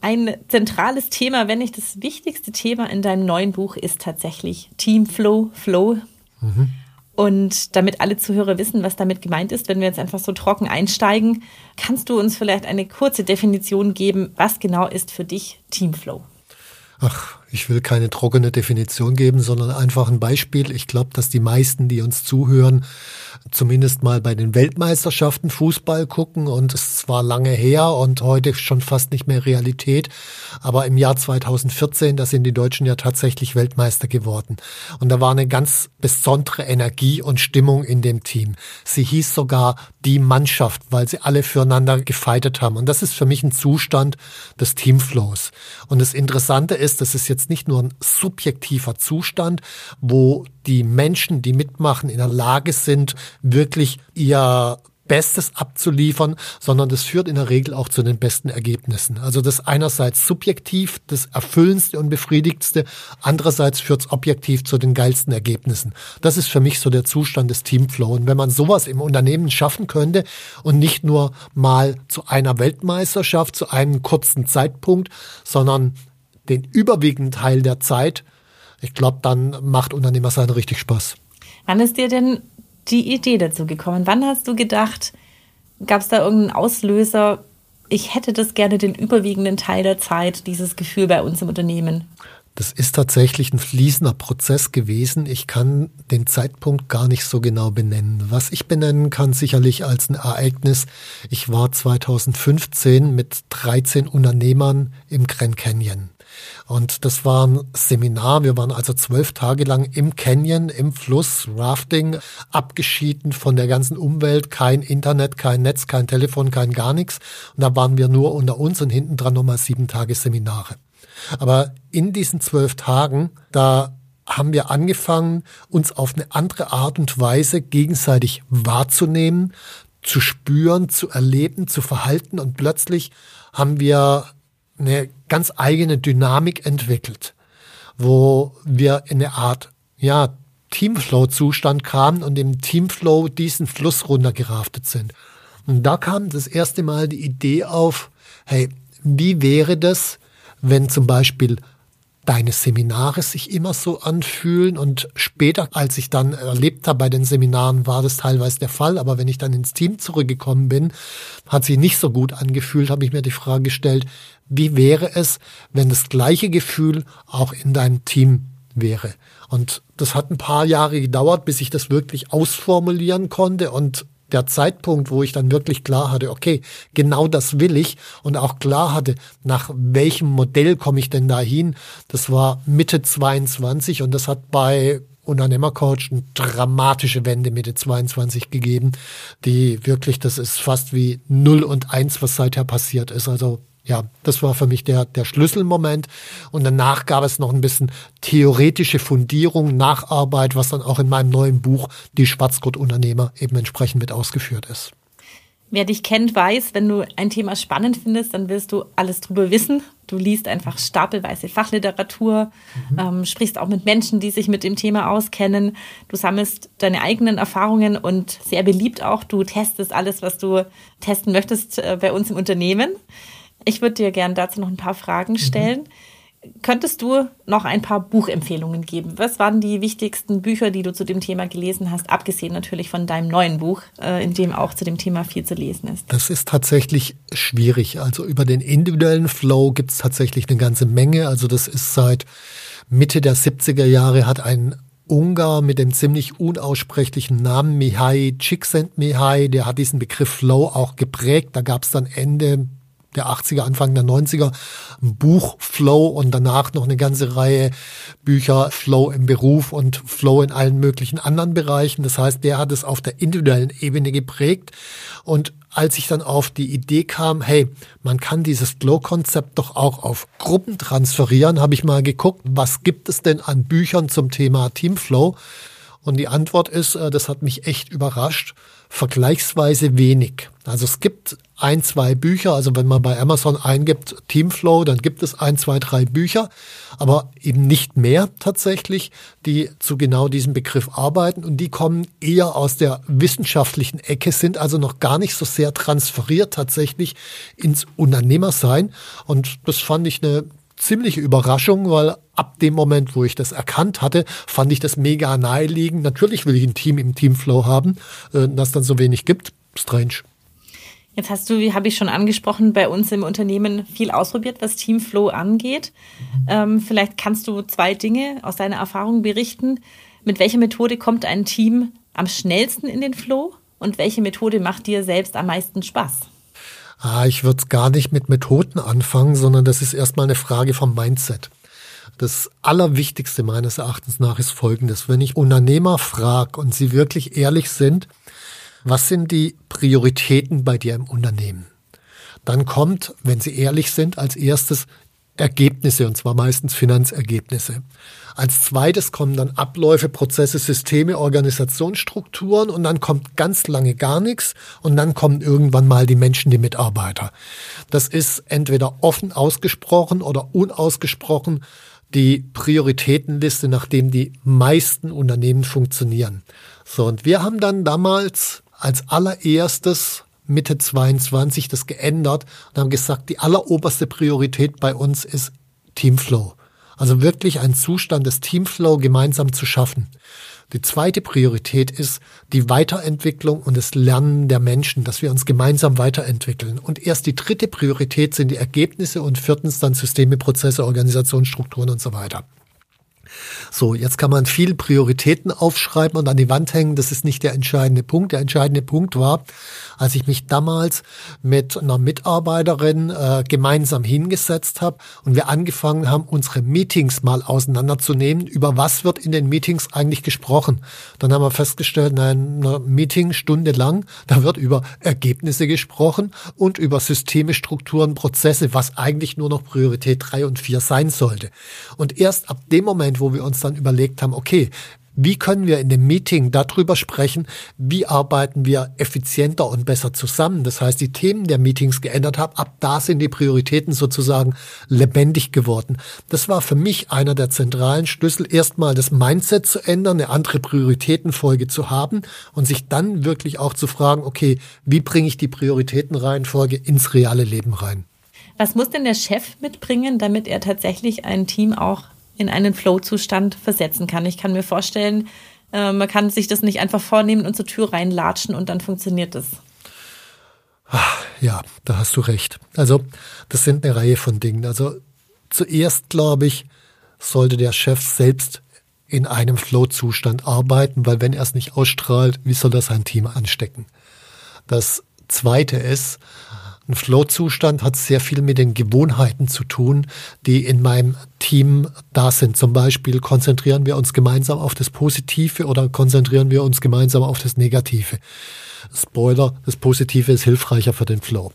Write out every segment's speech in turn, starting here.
Ein zentrales Thema, wenn nicht das wichtigste Thema in deinem neuen Buch ist tatsächlich Teamflow, Flow. Mhm. Und damit alle Zuhörer wissen, was damit gemeint ist, wenn wir jetzt einfach so trocken einsteigen, kannst du uns vielleicht eine kurze Definition geben, was genau ist für dich Teamflow? Ach, ich will keine trockene Definition geben, sondern einfach ein Beispiel. Ich glaube, dass die meisten, die uns zuhören, zumindest mal bei den Weltmeisterschaften Fußball gucken und es zwar lange her und heute schon fast nicht mehr Realität, aber im Jahr 2014, da sind die Deutschen ja tatsächlich Weltmeister geworden. Und da war eine ganz besondere Energie und Stimmung in dem Team. Sie hieß sogar die Mannschaft, weil sie alle füreinander gefeitet haben. Und das ist für mich ein Zustand des Teamflows. Und das Interessante ist, das ist jetzt nicht nur ein subjektiver Zustand, wo die Menschen, die mitmachen, in der Lage sind, wirklich ihr Bestes abzuliefern, sondern das führt in der Regel auch zu den besten Ergebnissen. Also das einerseits subjektiv, das erfüllendste und befriedigtste, andererseits führt es objektiv zu den geilsten Ergebnissen. Das ist für mich so der Zustand des Teamflow. Und wenn man sowas im Unternehmen schaffen könnte und nicht nur mal zu einer Weltmeisterschaft, zu einem kurzen Zeitpunkt, sondern den überwiegenden Teil der Zeit, ich glaube, dann macht Unternehmer sein richtig Spaß. Wann ist dir denn die Idee dazu gekommen? Wann hast du gedacht, gab es da irgendeinen Auslöser, ich hätte das gerne den überwiegenden Teil der Zeit, dieses Gefühl bei uns im Unternehmen? Das ist tatsächlich ein fließender Prozess gewesen. Ich kann den Zeitpunkt gar nicht so genau benennen. Was ich benennen kann, sicherlich als ein Ereignis. Ich war 2015 mit 13 Unternehmern im Grand Canyon. Und das war ein Seminar. Wir waren also zwölf Tage lang im Canyon, im Fluss, Rafting, abgeschieden von der ganzen Umwelt, kein Internet, kein Netz, kein Telefon, kein gar nichts. Und da waren wir nur unter uns und hinten dran nochmal sieben Tage Seminare. Aber in diesen zwölf Tagen, da haben wir angefangen, uns auf eine andere Art und Weise gegenseitig wahrzunehmen, zu spüren, zu erleben, zu verhalten und plötzlich haben wir eine ganz eigene Dynamik entwickelt, wo wir in eine Art, ja, Teamflow-Zustand kamen und im Teamflow diesen Fluss runtergeraftet sind. Und da kam das erste Mal die Idee auf, hey, wie wäre das, wenn zum Beispiel deine Seminare sich immer so anfühlen und später, als ich dann erlebt habe bei den Seminaren, war das teilweise der Fall, aber wenn ich dann ins Team zurückgekommen bin, hat sich nicht so gut angefühlt, habe ich mir die Frage gestellt, wie wäre es, wenn das gleiche Gefühl auch in deinem Team wäre? Und das hat ein paar Jahre gedauert, bis ich das wirklich ausformulieren konnte und der Zeitpunkt, wo ich dann wirklich klar hatte, okay, genau das will ich und auch klar hatte, nach welchem Modell komme ich denn da hin, das war Mitte 22 und das hat bei Unternehmercoach eine dramatische Wende Mitte 22 gegeben, die wirklich, das ist fast wie 0 und 1, was seither passiert ist. Also ja, das war für mich der, der Schlüsselmoment. Und danach gab es noch ein bisschen theoretische Fundierung, Nacharbeit, was dann auch in meinem neuen Buch Die Schwarzgurt-Unternehmer eben entsprechend mit ausgeführt ist. Wer dich kennt, weiß, wenn du ein Thema spannend findest, dann willst du alles drüber wissen. Du liest einfach stapelweise Fachliteratur, mhm. ähm, sprichst auch mit Menschen, die sich mit dem Thema auskennen. Du sammelst deine eigenen Erfahrungen und sehr beliebt auch, du testest alles, was du testen möchtest äh, bei uns im Unternehmen. Ich würde dir gerne dazu noch ein paar Fragen stellen. Mhm. Könntest du noch ein paar Buchempfehlungen geben? Was waren die wichtigsten Bücher, die du zu dem Thema gelesen hast, abgesehen natürlich von deinem neuen Buch, äh, in dem auch zu dem Thema viel zu lesen ist? Das ist tatsächlich schwierig. Also über den individuellen Flow gibt es tatsächlich eine ganze Menge. Also das ist seit Mitte der 70er Jahre hat ein Ungar mit dem ziemlich unaussprechlichen Namen Mihai Csikszentmihalyi, der hat diesen Begriff Flow auch geprägt. Da gab es dann Ende der 80er, Anfang der 90er ein Buch Flow und danach noch eine ganze Reihe Bücher Flow im Beruf und Flow in allen möglichen anderen Bereichen. Das heißt, der hat es auf der individuellen Ebene geprägt. Und als ich dann auf die Idee kam, hey, man kann dieses Flow-Konzept doch auch auf Gruppen transferieren, habe ich mal geguckt, was gibt es denn an Büchern zum Thema Teamflow? Und die Antwort ist, äh, das hat mich echt überrascht, vergleichsweise wenig. Also es gibt ein, zwei Bücher, also wenn man bei Amazon eingibt Teamflow, dann gibt es ein, zwei, drei Bücher, aber eben nicht mehr tatsächlich, die zu genau diesem Begriff arbeiten und die kommen eher aus der wissenschaftlichen Ecke, sind also noch gar nicht so sehr transferiert tatsächlich ins Unternehmersein und das fand ich eine ziemliche Überraschung, weil ab dem Moment, wo ich das erkannt hatte, fand ich das mega naheliegend. Natürlich will ich ein Team im Teamflow haben, äh, das dann so wenig gibt. Strange. Jetzt hast du, wie habe ich schon angesprochen, bei uns im Unternehmen viel ausprobiert, was Teamflow angeht. Ähm, vielleicht kannst du zwei Dinge aus deiner Erfahrung berichten. Mit welcher Methode kommt ein Team am schnellsten in den Flow und welche Methode macht dir selbst am meisten Spaß? Ah, ich würde gar nicht mit Methoden anfangen, sondern das ist erstmal eine Frage vom Mindset. Das Allerwichtigste meines Erachtens nach ist Folgendes. Wenn ich Unternehmer frage und sie wirklich ehrlich sind, was sind die Prioritäten bei dir im Unternehmen? Dann kommt, wenn sie ehrlich sind, als erstes Ergebnisse, und zwar meistens Finanzergebnisse. Als zweites kommen dann Abläufe, Prozesse, Systeme, Organisationsstrukturen und dann kommt ganz lange gar nichts und dann kommen irgendwann mal die Menschen, die Mitarbeiter. Das ist entweder offen ausgesprochen oder unausgesprochen die Prioritätenliste, nachdem die meisten Unternehmen funktionieren. So, und wir haben dann damals als allererstes Mitte 22 das geändert und haben gesagt, die alleroberste Priorität bei uns ist Teamflow. Also wirklich einen Zustand des Teamflow gemeinsam zu schaffen. Die zweite Priorität ist die Weiterentwicklung und das Lernen der Menschen, dass wir uns gemeinsam weiterentwickeln. Und erst die dritte Priorität sind die Ergebnisse und viertens dann Systeme, Prozesse, Organisationsstrukturen und so weiter. So, jetzt kann man viel Prioritäten aufschreiben und an die Wand hängen. Das ist nicht der entscheidende Punkt. Der entscheidende Punkt war, als ich mich damals mit einer Mitarbeiterin äh, gemeinsam hingesetzt habe und wir angefangen haben, unsere Meetings mal auseinanderzunehmen. Über was wird in den Meetings eigentlich gesprochen? Dann haben wir festgestellt, nein, eine Meeting Stunde lang, da wird über Ergebnisse gesprochen und über Systeme, Strukturen, Prozesse, was eigentlich nur noch Priorität drei und vier sein sollte. Und erst ab dem Moment, wo wir uns dann überlegt haben, okay, wie können wir in dem Meeting darüber sprechen, wie arbeiten wir effizienter und besser zusammen? Das heißt, die Themen der Meetings geändert haben, ab da sind die Prioritäten sozusagen lebendig geworden. Das war für mich einer der zentralen Schlüssel, erstmal das Mindset zu ändern, eine andere Prioritätenfolge zu haben und sich dann wirklich auch zu fragen, okay, wie bringe ich die Prioritätenreihenfolge ins reale Leben rein? Was muss denn der Chef mitbringen, damit er tatsächlich ein Team auch in einen Flow-Zustand versetzen kann. Ich kann mir vorstellen, äh, man kann sich das nicht einfach vornehmen und zur Tür reinlatschen und dann funktioniert das. Ja, da hast du recht. Also, das sind eine Reihe von Dingen. Also, zuerst glaube ich, sollte der Chef selbst in einem Flow-Zustand arbeiten, weil wenn er es nicht ausstrahlt, wie soll das sein Team anstecken? Das zweite ist, ein Flow-Zustand hat sehr viel mit den Gewohnheiten zu tun, die in meinem Team da sind. Zum Beispiel konzentrieren wir uns gemeinsam auf das Positive oder konzentrieren wir uns gemeinsam auf das Negative. Spoiler, das Positive ist hilfreicher für den Flow.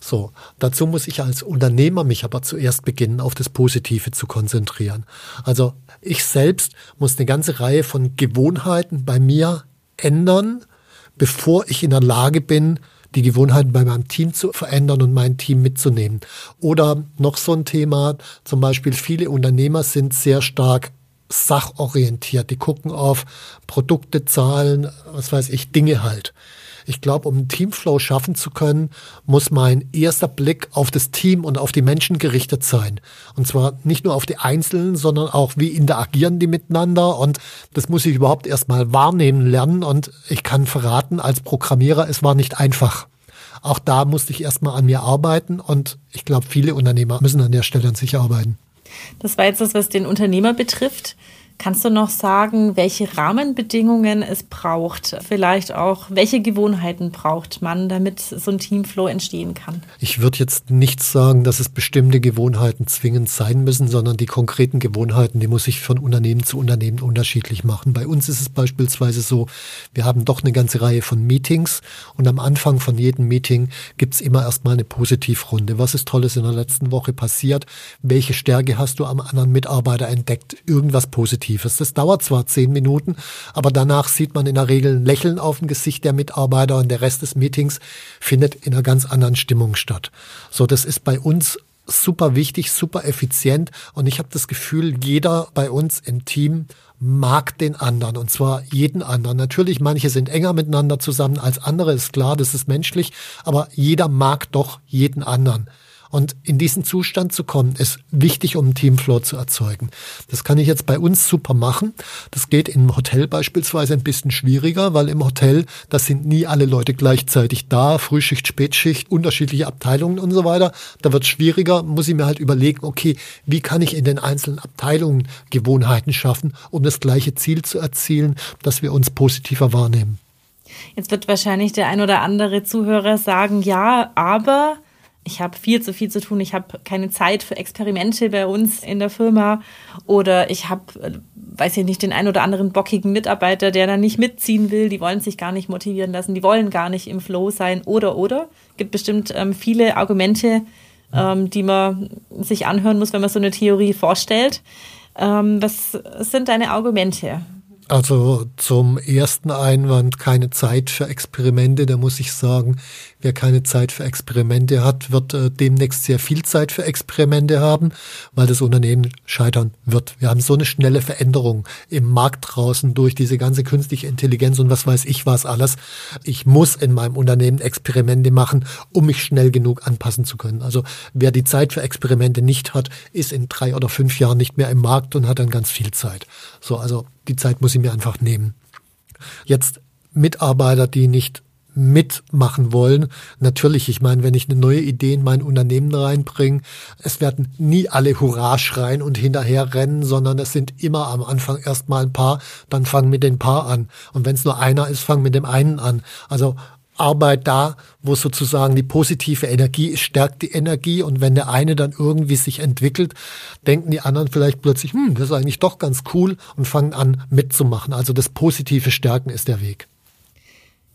So, dazu muss ich als Unternehmer mich aber zuerst beginnen, auf das Positive zu konzentrieren. Also ich selbst muss eine ganze Reihe von Gewohnheiten bei mir ändern, bevor ich in der Lage bin, die Gewohnheiten bei meinem Team zu verändern und mein Team mitzunehmen. Oder noch so ein Thema, zum Beispiel viele Unternehmer sind sehr stark sachorientiert. Die gucken auf Produkte, Zahlen, was weiß ich, Dinge halt. Ich glaube, um einen Teamflow schaffen zu können, muss mein erster Blick auf das Team und auf die Menschen gerichtet sein. Und zwar nicht nur auf die Einzelnen, sondern auch, wie interagieren die miteinander. Und das muss ich überhaupt erstmal wahrnehmen lernen. Und ich kann verraten, als Programmierer, es war nicht einfach. Auch da musste ich erstmal an mir arbeiten. Und ich glaube, viele Unternehmer müssen an der Stelle an sich arbeiten. Das war jetzt das, was den Unternehmer betrifft. Kannst du noch sagen, welche Rahmenbedingungen es braucht? Vielleicht auch, welche Gewohnheiten braucht man, damit so ein Teamflow entstehen kann? Ich würde jetzt nicht sagen, dass es bestimmte Gewohnheiten zwingend sein müssen, sondern die konkreten Gewohnheiten, die muss ich von Unternehmen zu Unternehmen unterschiedlich machen. Bei uns ist es beispielsweise so, wir haben doch eine ganze Reihe von Meetings und am Anfang von jedem Meeting gibt es immer erstmal eine Positivrunde. Was ist Tolles in der letzten Woche passiert? Welche Stärke hast du am anderen Mitarbeiter entdeckt? Irgendwas Positives. Positives. Das dauert zwar zehn Minuten, aber danach sieht man in der Regel ein Lächeln auf dem Gesicht der Mitarbeiter und der Rest des Meetings findet in einer ganz anderen Stimmung statt. So, das ist bei uns super wichtig, super effizient und ich habe das Gefühl, jeder bei uns im Team mag den anderen und zwar jeden anderen. Natürlich, manche sind enger miteinander zusammen als andere, ist klar, das ist menschlich, aber jeder mag doch jeden anderen. Und in diesen Zustand zu kommen, ist wichtig, um einen Teamflow zu erzeugen. Das kann ich jetzt bei uns super machen. Das geht im Hotel beispielsweise ein bisschen schwieriger, weil im Hotel, da sind nie alle Leute gleichzeitig da, Frühschicht, Spätschicht, unterschiedliche Abteilungen und so weiter. Da wird es schwieriger, muss ich mir halt überlegen, okay, wie kann ich in den einzelnen Abteilungen Gewohnheiten schaffen, um das gleiche Ziel zu erzielen, dass wir uns positiver wahrnehmen. Jetzt wird wahrscheinlich der ein oder andere Zuhörer sagen, ja, aber ich habe viel zu viel zu tun, ich habe keine Zeit für Experimente bei uns in der Firma oder ich habe, äh, weiß ich nicht, den ein oder anderen bockigen Mitarbeiter, der dann nicht mitziehen will, die wollen sich gar nicht motivieren lassen, die wollen gar nicht im Flow sein oder oder. Gibt bestimmt ähm, viele Argumente, ähm, die man sich anhören muss, wenn man so eine Theorie vorstellt. Ähm, was sind deine Argumente? Also zum ersten Einwand keine Zeit für Experimente. Da muss ich sagen, wer keine Zeit für Experimente hat, wird äh, demnächst sehr viel Zeit für Experimente haben, weil das Unternehmen scheitern wird. Wir haben so eine schnelle Veränderung im Markt draußen durch diese ganze künstliche Intelligenz und was weiß ich was alles. Ich muss in meinem Unternehmen Experimente machen, um mich schnell genug anpassen zu können. Also wer die Zeit für Experimente nicht hat, ist in drei oder fünf Jahren nicht mehr im Markt und hat dann ganz viel Zeit. So, also die Zeit muss ich mir einfach nehmen. Jetzt Mitarbeiter, die nicht mitmachen wollen. Natürlich, ich meine, wenn ich eine neue Idee in mein Unternehmen reinbringe, es werden nie alle Hurra schreien und hinterher rennen, sondern es sind immer am Anfang erstmal ein paar, dann fangen mit den paar an. Und wenn es nur einer ist, fangen mit dem einen an. Also Arbeit da, wo sozusagen die positive Energie stärkt die Energie und wenn der eine dann irgendwie sich entwickelt, denken die anderen vielleicht plötzlich, hm, das ist eigentlich doch ganz cool und fangen an mitzumachen. Also das positive Stärken ist der Weg.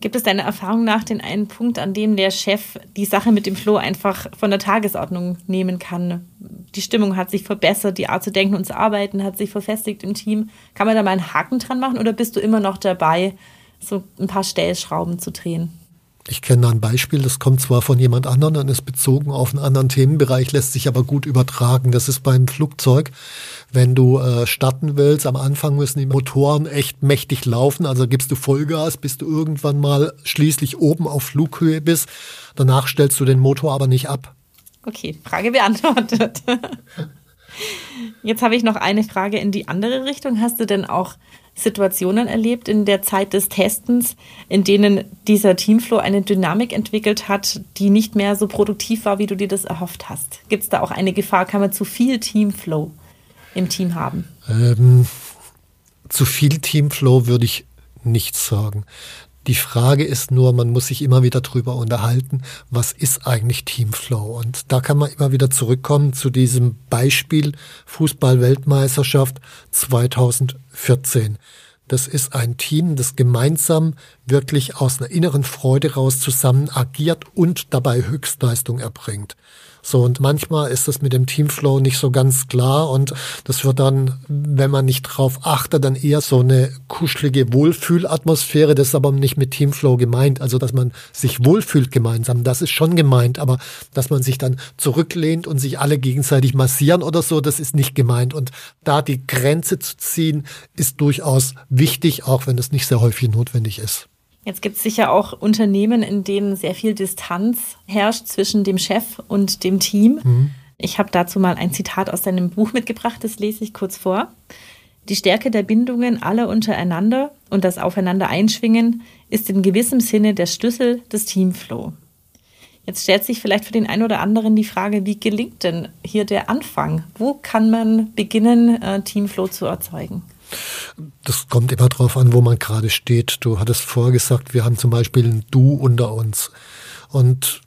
Gibt es deiner Erfahrung nach den einen Punkt, an dem der Chef die Sache mit dem Floh einfach von der Tagesordnung nehmen kann? Die Stimmung hat sich verbessert, die Art zu denken und zu arbeiten hat sich verfestigt im Team. Kann man da mal einen Haken dran machen oder bist du immer noch dabei, so ein paar Stellschrauben zu drehen? Ich kenne ein Beispiel, das kommt zwar von jemand anderen und ist bezogen auf einen anderen Themenbereich, lässt sich aber gut übertragen. Das ist beim Flugzeug. Wenn du äh, starten willst, am Anfang müssen die Motoren echt mächtig laufen, also gibst du Vollgas, bis du irgendwann mal schließlich oben auf Flughöhe bist. Danach stellst du den Motor aber nicht ab. Okay, Frage beantwortet. Jetzt habe ich noch eine Frage in die andere Richtung. Hast du denn auch Situationen erlebt in der Zeit des Testens, in denen dieser Teamflow eine Dynamik entwickelt hat, die nicht mehr so produktiv war, wie du dir das erhofft hast? Gibt es da auch eine Gefahr? Kann man zu viel Teamflow im Team haben? Ähm, zu viel Teamflow würde ich nicht sagen. Die Frage ist nur, man muss sich immer wieder drüber unterhalten, was ist eigentlich Teamflow? Und da kann man immer wieder zurückkommen zu diesem Beispiel Fußball-Weltmeisterschaft 2014. Das ist ein Team, das gemeinsam wirklich aus einer inneren Freude raus zusammen agiert und dabei Höchstleistung erbringt. So, und manchmal ist das mit dem Teamflow nicht so ganz klar und das wird dann, wenn man nicht drauf achtet, dann eher so eine kuschelige Wohlfühlatmosphäre. Das ist aber nicht mit Teamflow gemeint. Also, dass man sich wohlfühlt gemeinsam, das ist schon gemeint, aber dass man sich dann zurücklehnt und sich alle gegenseitig massieren oder so, das ist nicht gemeint. Und da die Grenze zu ziehen, ist durchaus wichtig, auch wenn es nicht sehr häufig notwendig ist. Jetzt gibt es sicher auch Unternehmen, in denen sehr viel Distanz herrscht zwischen dem Chef und dem Team. Mhm. Ich habe dazu mal ein Zitat aus deinem Buch mitgebracht, das lese ich kurz vor. Die Stärke der Bindungen aller untereinander und das Aufeinander einschwingen ist in gewissem Sinne der Schlüssel des Teamflow. Jetzt stellt sich vielleicht für den einen oder anderen die Frage, wie gelingt denn hier der Anfang? Wo kann man beginnen, äh, Teamflow zu erzeugen? Das kommt immer darauf an, wo man gerade steht. Du hattest vorher gesagt, wir haben zum Beispiel ein Du unter uns. Und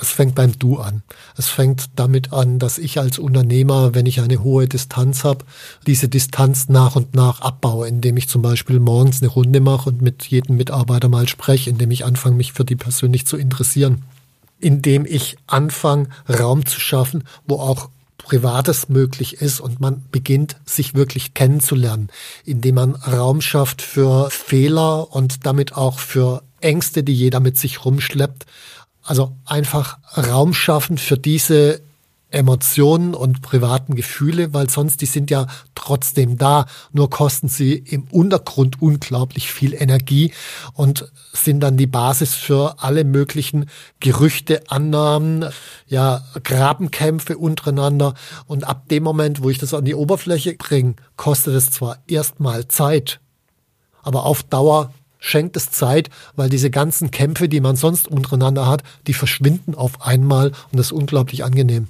es fängt beim Du an. Es fängt damit an, dass ich als Unternehmer, wenn ich eine hohe Distanz habe, diese Distanz nach und nach abbaue, indem ich zum Beispiel morgens eine Runde mache und mit jedem Mitarbeiter mal spreche, indem ich anfange, mich für die persönlich zu interessieren, indem ich anfange, Raum zu schaffen, wo auch Privates möglich ist und man beginnt, sich wirklich kennenzulernen, indem man Raum schafft für Fehler und damit auch für Ängste, die jeder mit sich rumschleppt. Also einfach Raum schaffen für diese Emotionen und privaten Gefühle, weil sonst die sind ja trotzdem da, nur kosten sie im Untergrund unglaublich viel Energie und sind dann die Basis für alle möglichen Gerüchte, Annahmen, ja, Grabenkämpfe untereinander und ab dem Moment, wo ich das an die Oberfläche bringe, kostet es zwar erstmal Zeit, aber auf Dauer schenkt es Zeit, weil diese ganzen Kämpfe, die man sonst untereinander hat, die verschwinden auf einmal und das ist unglaublich angenehm.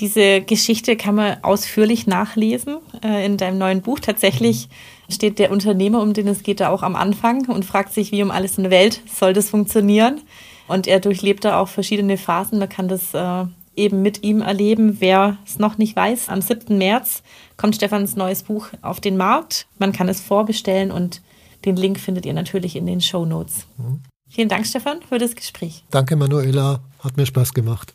Diese Geschichte kann man ausführlich nachlesen äh, in deinem neuen Buch. Tatsächlich steht der Unternehmer, um den es geht, da auch am Anfang und fragt sich, wie um alles in der Welt soll das funktionieren. Und er durchlebt da auch verschiedene Phasen. Man kann das äh, eben mit ihm erleben. Wer es noch nicht weiß, am 7. März kommt Stefans neues Buch auf den Markt. Man kann es vorbestellen und den Link findet ihr natürlich in den Show Notes. Mhm. Vielen Dank, Stefan, für das Gespräch. Danke, Manuela. Hat mir Spaß gemacht.